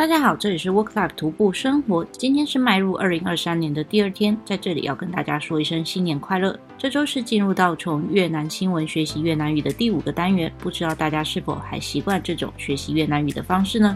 大家好，这里是 Work Life 徒步生活。今天是迈入二零二三年的第二天，在这里要跟大家说一声新年快乐。这周是进入到从越南新闻学习越南语的第五个单元，不知道大家是否还习惯这种学习越南语的方式呢？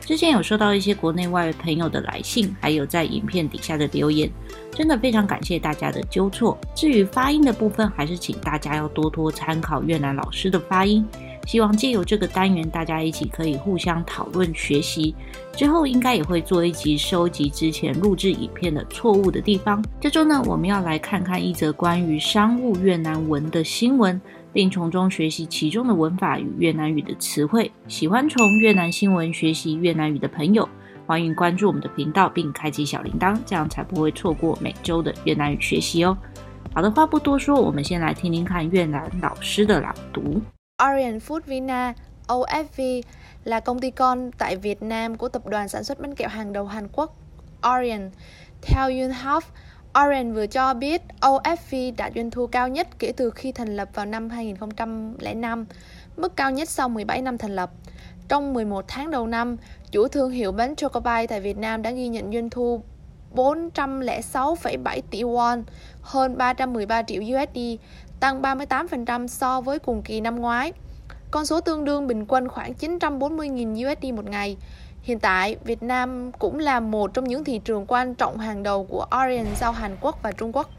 之前有收到一些国内外朋友的来信，还有在影片底下的留言，真的非常感谢大家的纠错。至于发音的部分，还是请大家要多多参考越南老师的发音。希望借由这个单元，大家一起可以互相讨论学习。之后应该也会做一集收集之前录制影片的错误的地方。这周呢，我们要来看看一则关于商务越南文的新闻，并从中学习其中的文法与越南语的词汇。喜欢从越南新闻学习越南语的朋友，欢迎关注我们的频道并开启小铃铛，这样才不会错过每周的越南语学习哦。好的，话不多说，我们先来听听看越南老师的朗读。Orient Food Vina OFV là công ty con tại Việt Nam của tập đoàn sản xuất bánh kẹo hàng đầu Hàn Quốc Orient. Theo Yunhap, Orient vừa cho biết OFV đã doanh thu cao nhất kể từ khi thành lập vào năm 2005, mức cao nhất sau 17 năm thành lập. Trong 11 tháng đầu năm, chủ thương hiệu bánh Chocopie tại Việt Nam đã ghi nhận doanh thu 406,7 tỷ won, hơn 313 triệu USD, tăng 38% so với cùng kỳ năm ngoái. Con số tương đương bình quân khoảng 940.000 USD một ngày. Hiện tại, Việt Nam cũng là một trong những thị trường quan trọng hàng đầu của Orient sau Hàn Quốc và Trung Quốc.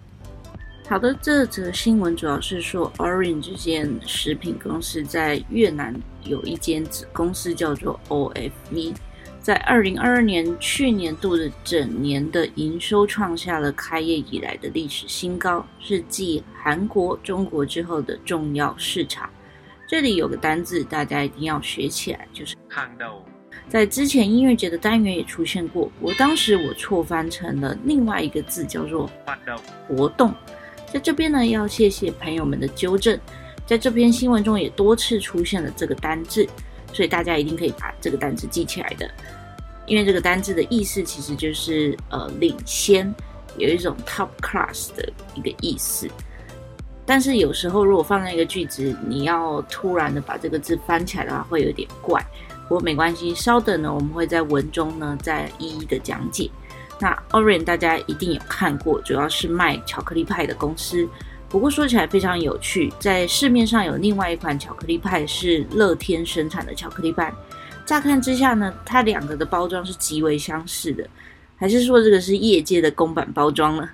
好的，这则新闻主要是说，Orient 这间食品公司在越南有一间子公司叫做 OFV。 在二零二二年去年度的整年的营收创下了开业以来的历史新高，是继韩国、中国之后的重要市场。这里有个单字，大家一定要学起来，就是 “hàng đầu”。在之前音乐节的单元也出现过，我当时我错翻成了另外一个字，叫做“活动”。活动，在这边呢，要谢谢朋友们的纠正，在这篇新闻中也多次出现了这个单字。所以大家一定可以把这个单字记起来的，因为这个单字的意思其实就是呃领先，有一种 top class 的一个意思。但是有时候如果放在一个句子，你要突然的把这个字翻起来的话，会有点怪。不过没关系，稍等呢，我们会在文中呢再一一的讲解。那 Orient 大家一定有看过，主要是卖巧克力派的公司。不过说起来非常有趣，在市面上有另外一款巧克力派是乐天生产的巧克力派。乍看之下呢，它两个的包装是极为相似的，还是说这个是业界的公版包装呢？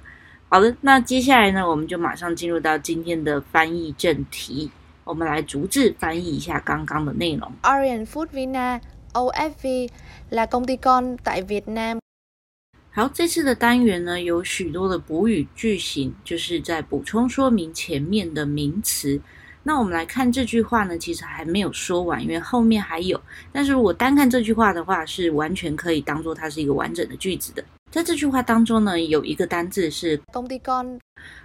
好的，那接下来呢，我们就马上进入到今天的翻译正题，我们来逐字翻译一下刚刚的内容。Orient Food Vina OFV là công ty con tại Việt Nam。好，这次的单元呢，有许多的补语句型，就是在补充说明前面的名词。那我们来看这句话呢，其实还没有说完，因为后面还有。但是如果单看这句话的话，是完全可以当做它是一个完整的句子的。在这句话当中呢，有一个单字是工地工。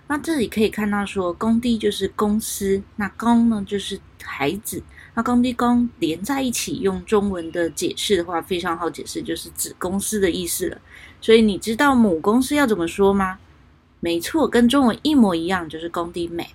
那这里可以看到说，工地就是公司，那工呢就是孩子。那公地公连在一起，用中文的解释的话，非常好解释，就是子公司的意思了。所以你知道母公司要怎么说吗？没错，跟中文一模一样，就是公地美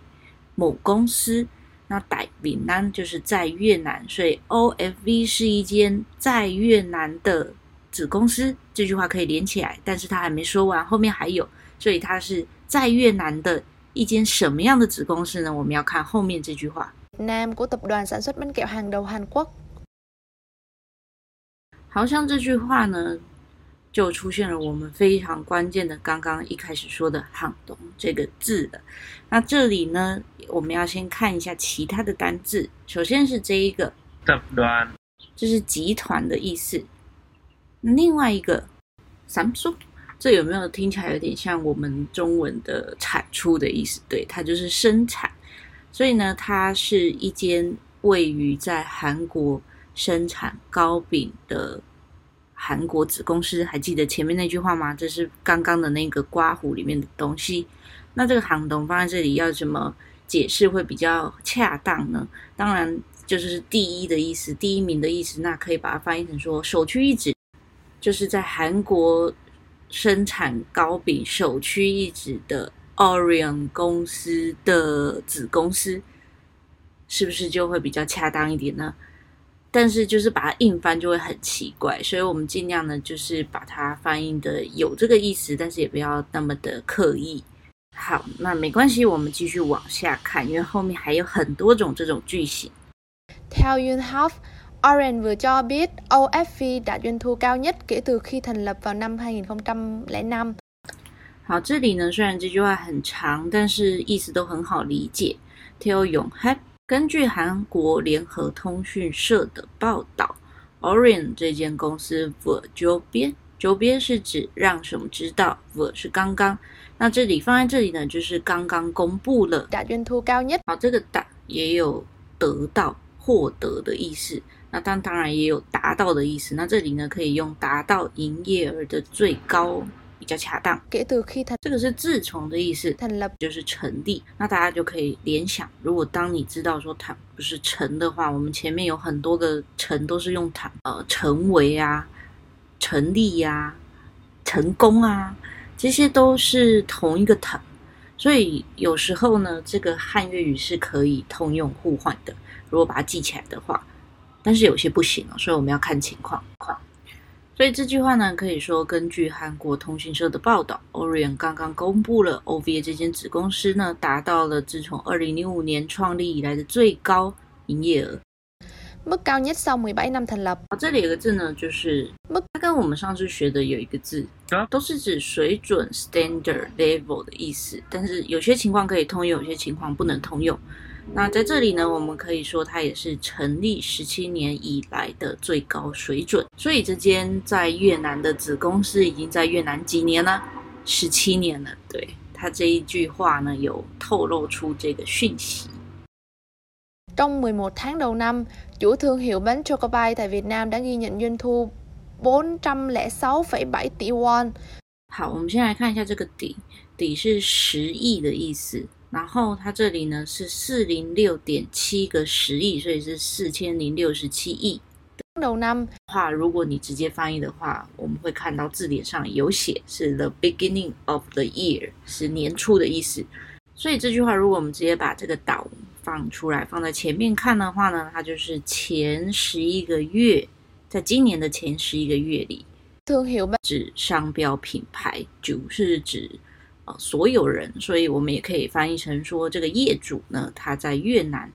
母公司。那傣闽南就是在越南，所以 OFV 是一间在越南的。子公司这句话可以连起来，但是他还没说完，后面还有，所以它是在越南的一间什么样的子公司呢？我们要看后面这句话。Nam của tập đoàn sản xuất bánh kẹo hàng đầu Hàn Quốc。好像这句话呢，就出现了我们非常关键的刚刚一开始说的“行动”这个字了。那这里呢，我们要先看一下其他的单字。首先是这一个集团，这是集团的意思。另外一个 sản xuất，这有没有听起来有点像我们中文的产出的意思？对，它就是生产。所以呢，它是一间位于在韩国生产糕饼的韩国子公司。还记得前面那句话吗？这是刚刚的那个刮胡里面的东西。那这个行东放在这里要怎么解释会比较恰当呢？当然就是第一的意思，第一名的意思。那可以把它翻译成说首屈一指。就是在韩国生产糕饼首屈一指的 Orient 公司的子公司，是不是就会比较恰当一点呢？但是就是把它硬翻就会很奇怪，所以我们尽量呢就是把它翻译的有这个意思，但是也不要那么的刻意。好，那没关系，我们继续往下看，因为后面还有很多种这种句型。Theo Yunhap, Orange vừa cho biết OFV đạt doanh thu cao nhất kể từ khi thành lập vào năm 2005。好，这里呢虽然这句话很长，但是意思都很好理解。Theo Yunhap 根据韩国联合通讯社的报道，Orion 这间公司 vừa cho biết，cho biết 是指让什么知道，vừa 是刚刚。那这里放在这里呢，就是刚刚公布了。达 doanh thu cao nhất。好，这个打也有得到、获得的意思。那当当然也有达到的意思。那这里呢，可以用达到营业额的最高。比较恰当。给 từ khi thành，这个是自从的意思，就是成立。那大家就可以联想，如果当你知道说它不是成的话，我们前面有很多个成都是用它，呃，成为啊，成立呀、啊，成功啊，这些都是同一个它。所以有时候呢，这个汉粤语是可以通用互换的，如果把它记起来的话。但是有些不行哦，所以我们要看情况。所以这句话呢，可以说根据韩国通讯社的报道，Orion 刚刚公布了 OVA 这间子公司呢，达到了自从二零零五年创立以来的最高营业额。mức cao nhất sau 17năm thành lập。这里有个字呢，就是 mức，它跟我们上次学的有一个字，都是指水准 （standard level） 的意思，但是有些情况可以通用，有些情况不能通用。那在这里呢，我们可以说它也是成立十七年以来的最高水准。所以这间在越南的子公司已经在越南几年了？十七年了。对，他这一句话呢，有透露出这个讯息。Trong 11 tháng đầu năm, chủ thương hiệu bánh Chocobay tại Việt Nam đã ghi nhận doanh thu 406,7tỷ won。好，我们先来看一下这个“底”，“底”是十亿的意思。然后它这里呢是四零六点七个十亿，所以是四千零六十七亿。话，如果你直接翻译的话，我们会看到字典上有写是 the beginning of the year，是年初的意思。所以这句话，如果我们直接把这个岛放出来，放在前面看的话呢，它就是前十一个月，在今年的前十一个月里，指商标品牌，就是指。所有人，所以我们也可以翻译成说，这个业主呢，他在越南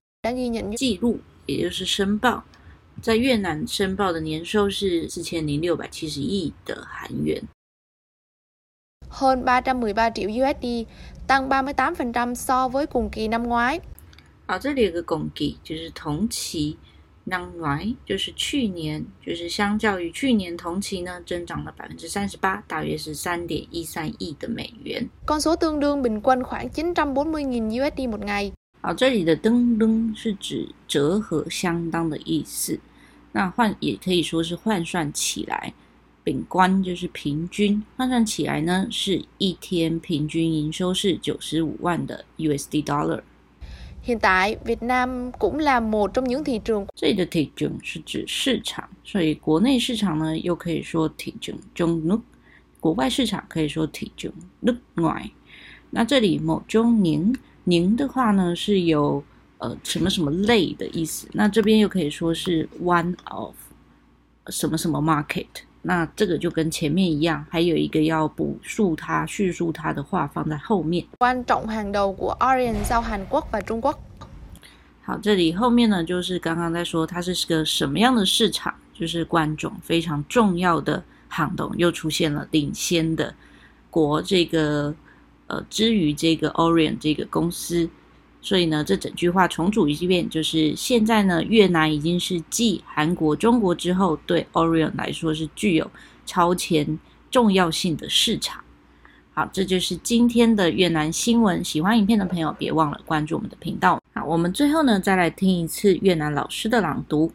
记录，也就是申报，在越南申报的年收是四千零六百七十亿的韩元。hơn 313 triệu USD，tăng 38%so với cùng kỳ năm ngoái。好，这里有个共计，就是同期。Năm ngoái 就是去年，就是相较于去年同期呢，增长了百分之三十八，大约是三点一三亿的美元。con số tương đương bình quân khoảng 940.000 USD một ngày。好，这里的 tương đương 是指折合相当的意思，那换也可以说是换算起来，bình quân 就是平均，换算起来呢，是一天平均营收是九十五万的 USD dollar。Hiện tại Việt Nam cũng là một trong những thị trường。这里的 thị trường 是指市场，所以国内市场呢又可以说 thị trường trong nước，国外市场可以说 thị trường nước ngoài。那这里某中宁宁的话呢是有呃什么什么类的意思，那这边又可以说是 one of 什么什么 market。那这个就跟前面一样，还有一个要补述它、叙述它的话放在后面。关重 hàng đầu của Orion sau Hàn Quốc và Trung Quốc。好，这里后面呢，就是刚刚在说它是个什么样的市场，就是关重非常重要的行动，又出现了领先的国这个呃，之于这个 Orion 这个公司。所以呢，这整句话重组一遍，就是现在呢，越南已经是继韩国、中国之后，对 Orion 来说是具有超前重要性的市场。好，这就是今天的越南新闻。喜欢影片的朋友，别忘了关注我们的频道。好，我们最后呢，再来听一次越南老师的朗读。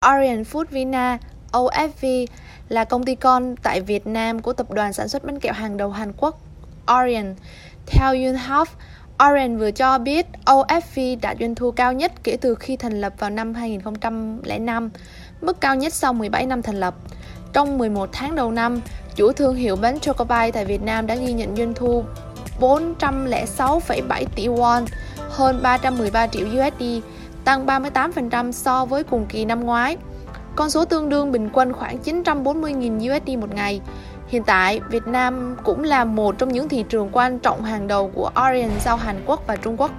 Orion Food Vina OFV là công ty con tại Việt Nam của tập đoàn sản xuất bánh kẹo hàng đầu Hàn Quốc Orion. Theo Yunhap Orange vừa cho biết OFV đạt doanh thu cao nhất kể từ khi thành lập vào năm 2005, mức cao nhất sau 17 năm thành lập. Trong 11 tháng đầu năm, chủ thương hiệu bánh chocolate tại Việt Nam đã ghi nhận doanh thu 406,7 tỷ won, hơn 313 triệu USD, tăng 38% so với cùng kỳ năm ngoái. Con số tương đương bình quân khoảng 940.000 USD một ngày. Hiện tại, Việt Nam cũng là một trong những thị trường quan trọng hàng đầu của Orient sau Hàn Quốc và Trung Quốc.